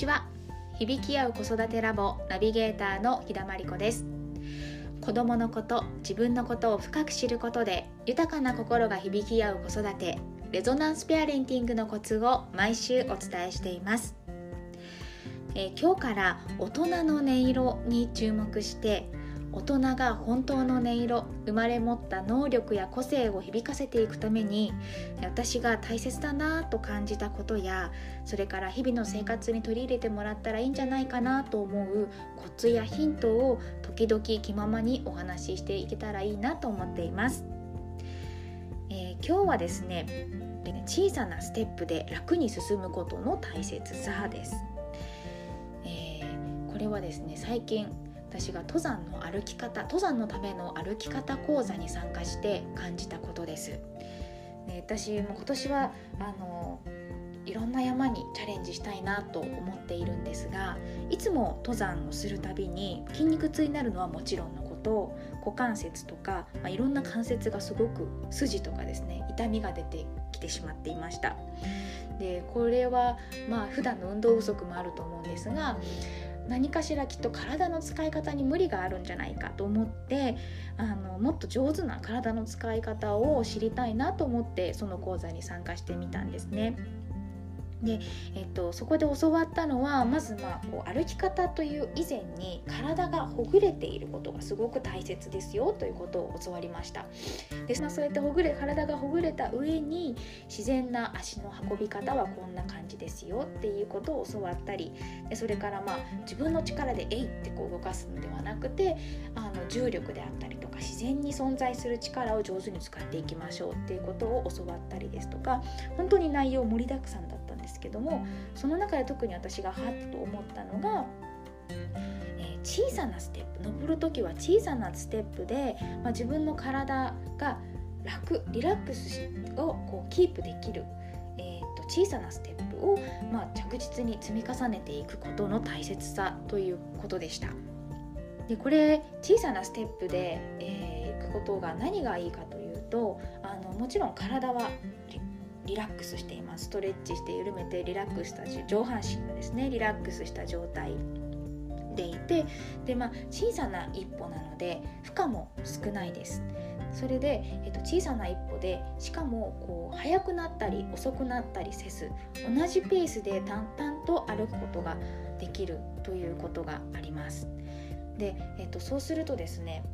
ちは。響き合う子育てラボナビゲーターの日田真理子です。子供のこと自分のことを深く知ることで豊かな心が響き合う子育てレゾナンスペアレンティングのコツを毎週お伝えしています。え今日から大人の音色に注目して大人が本当の音色生まれ持った能力や個性を響かせていくために私が大切だなと感じたことやそれから日々の生活に取り入れてもらったらいいんじゃないかなと思うコツやヒントを時々気ままにお話ししていけたらいいなと思っています。えー、今日はですね小さなステップで楽に進むことの大切さです。え、これはですね最近私が登山の歩き方登山のための歩き方講座に参加して感じたことです。ね、私も今年はあのいろんな山にチャレンジしたいなと思っているんですがいつも登山をするたびに筋肉痛になるのはもちろんのこと股関節とか、まあ、いろんな関節がすごく筋とかですね痛みが出てきてしまっていましたでこれはまあ普段の運動不足もあると思うんですが何かしらきっと体の使い方に無理があるんじゃないかと思ってあのもっと上手な体の使い方を知りたいなと思ってその講座に参加してみたんですね。で、えっと、そこで教わったのはまず、まあ、こう歩き方という以前に体がほぐれていることがすごく大切ですよということを教わりましたで、まあ、そうやってほぐれ体がほぐれた上に自然な足の運び方はこんな感じですよっていうことを教わったりでそれからまあ自分の力で「えい!」ってこう動かすのではなくてあの重力であったりとか自然に存在する力を上手に使っていきましょうっていうことを教わったりですとか本当に内容盛りだくさんだったんですですけどもその中で特に私がハッと思ったのが、えー、小さなステップ登る時は小さなステップで、まあ、自分の体が楽リラックスをこうキープできる、えーと、小さなステップを、まあ、着実に積み重ねていくことの大切さということでした。でこれ小さなステップで、えー、いくことが何がいいかというとあのもちろん体はリラックスしています。ストレッチして緩めてリラックスした上半身がですねリラックスした状態でいてで、まあ、小さな一歩なので負荷も少ないです。それで、えっと、小さな一歩でしかもこう速くなったり遅くなったりせず同じペースで淡々と歩くことができるということがあります。で、えっと、そうするとですね、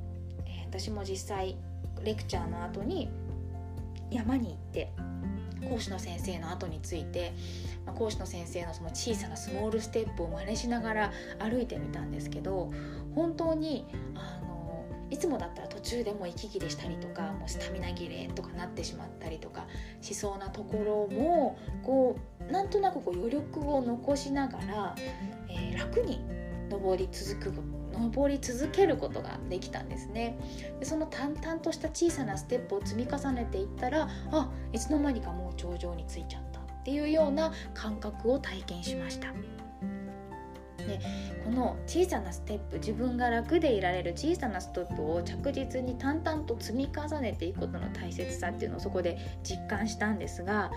私も実際レクチャーの後に山に行って講師の先生の後について、ま、講師の先生のその小さなスモールステップを真似しながら歩いてみたんですけど本当にあのいつもだったら途中でも息切れしたりとかもうスタミナ切れとかなってしまったりとかしそうなところもこうなんとなくこう余力を残しながら、えー、楽に登り続く登り続けることができたんですね。でその淡々とした小さなステップを積み重ねていったらあいつの間にかもう頂上に着いちゃったっていうような感覚を体験しました。でこの小さなステップ自分が楽でいられる小さなステップを着実に淡々と積み重ねていくことの大切さっていうのをそこで実感したんですが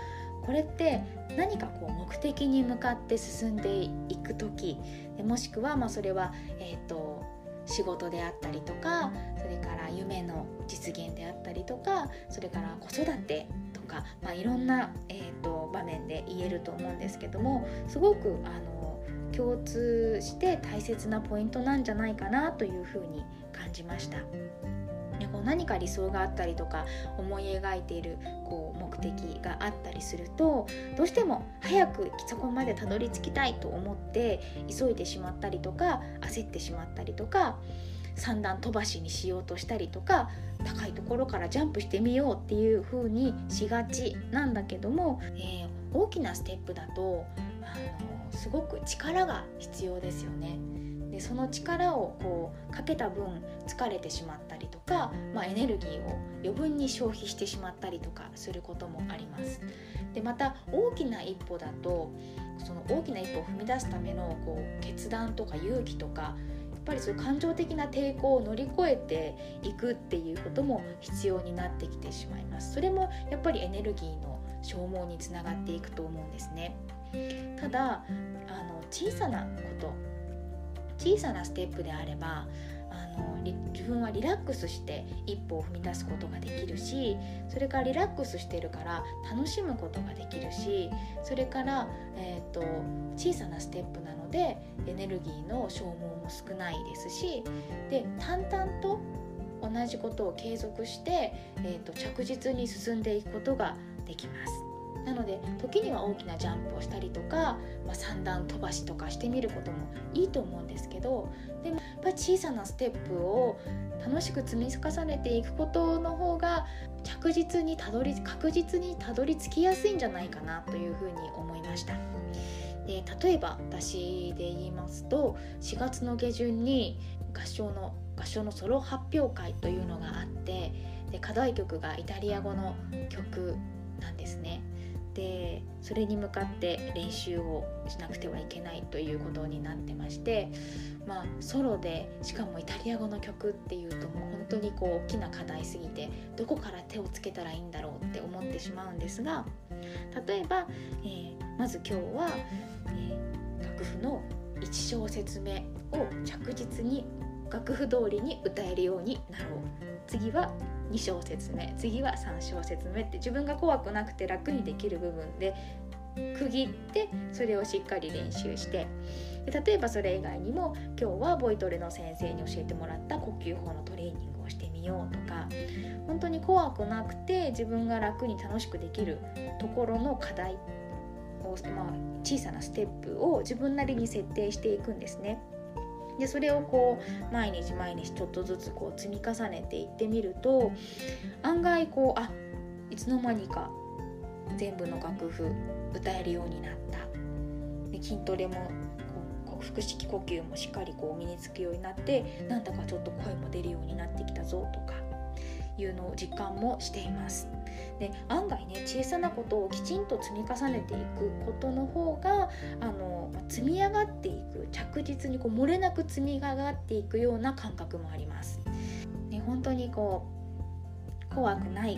これって何かこう目的に向かって進んでいく時でもしくはまそれは、えーと、仕事であったりとかそれから夢の実現であったりとかそれから子育てか、まあ、いろんな、えーと場面で言えると思うんですけどもすごくあの共通して大切なポイントなんじゃないかなというふうに感じました。こう何か理想があったりとか思い描いているこう目的があったりするとどうしても早くそこまでたどり着きたいと思って急いでしまったりとか焦ってしまったりとか三段飛ばしにしようとしたりとか高いところからジャンプしてみようっていう風にしがちなんだけども、えー、大きなステップだとあのすごく力が必要ですよね。でその力をこうかけた分疲れてしまったりとか、まあ、エネルギーを余分に消費してしまったりとかすることもあります。でまた大きな一歩だとその大きな一歩を踏み出すためのこう決断とか勇気とかぱりそういう感情的な抵抗を乗り越えていくっていうことも必要になってきてしまいます。それもやっぱりエネルギーの消耗につながっていくと思うんですね。ただあの小さなこと小さなステップであればあの自分はリラックスして一歩を踏み出すことができるしそれからリラックスしてるから楽しむことができるしそれから、えーと、小さなステップなのでエネルギーの消耗も少ないですしで淡々と同じことを継続して、えーと着実に進んでいくことができます。なので時には大きなジャンプをしたりとか、まあ、三段飛ばしとかしてみることもいいと思うんですけどでもやっぱり小さなステップを楽しく積み重ねていくことの方が着実にたどり確実にたどり着きやすいんじゃないかなというふうに思いました。で例えば私で言いますと4月の下旬に合唱の合唱のソロ発表会というのがあってで課題曲がイタリア語の曲なんですね。でそれに向かって練習をしなくてはいけないということになってましてまあソロでしかもイタリア語の曲っていうともう本当にこう大きな課題すぎてどこから手をつけたらいいんだろうって思ってしまうんですが例えば、えー、まず今日は、えー、楽譜の1小節目を着実に楽譜通りに歌えるようになろう。次は2小節目次は3小節目って自分が怖くなくて楽にできる部分で区切ってそれをしっかり練習してで例えばそれ以外にも今日はボイトレの先生に教えてもらった呼吸法のトレーニングをしてみようとか本当に怖くなくて自分が楽に楽しくできるところの課題を、まあ、小さなステップを自分なりに設定していくんですね。でそれをこう毎日毎日ちょっとずつこう積み重ねていってみると案外こうあいつの間にか全部の楽譜歌えるようになった。で筋トレも腹式呼吸もしっかりこう身につくようになってなんだかちょっと声も出るようになってきたぞとか。いうのを実感もしています。で案外ね小さなことをきちんと積み重ねていくことの方があの積み上がっていく着実にこう漏れなく積み上がっていくような感覚もあります。ね、本当にこう怖くない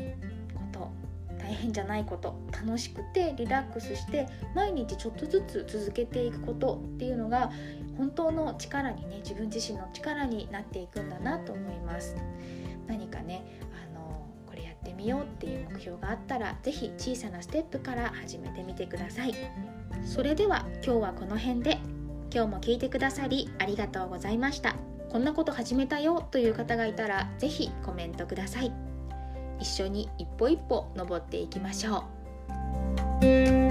こと大変じゃないこと楽しくてリラックスして毎日ちょっとずつ続けていくことっていうのが本当の力にね自分自身の力になっていくんだなと思います。何かねあのこれやってみようっていう目標があったら是非小さなステップから始めてみてください。それでは今日はこの辺で。今日も聞いてくださりありがとうございました。こんなこと始めたよという方がいたら是非コメントください。一緒に一歩一歩登っていきましょう。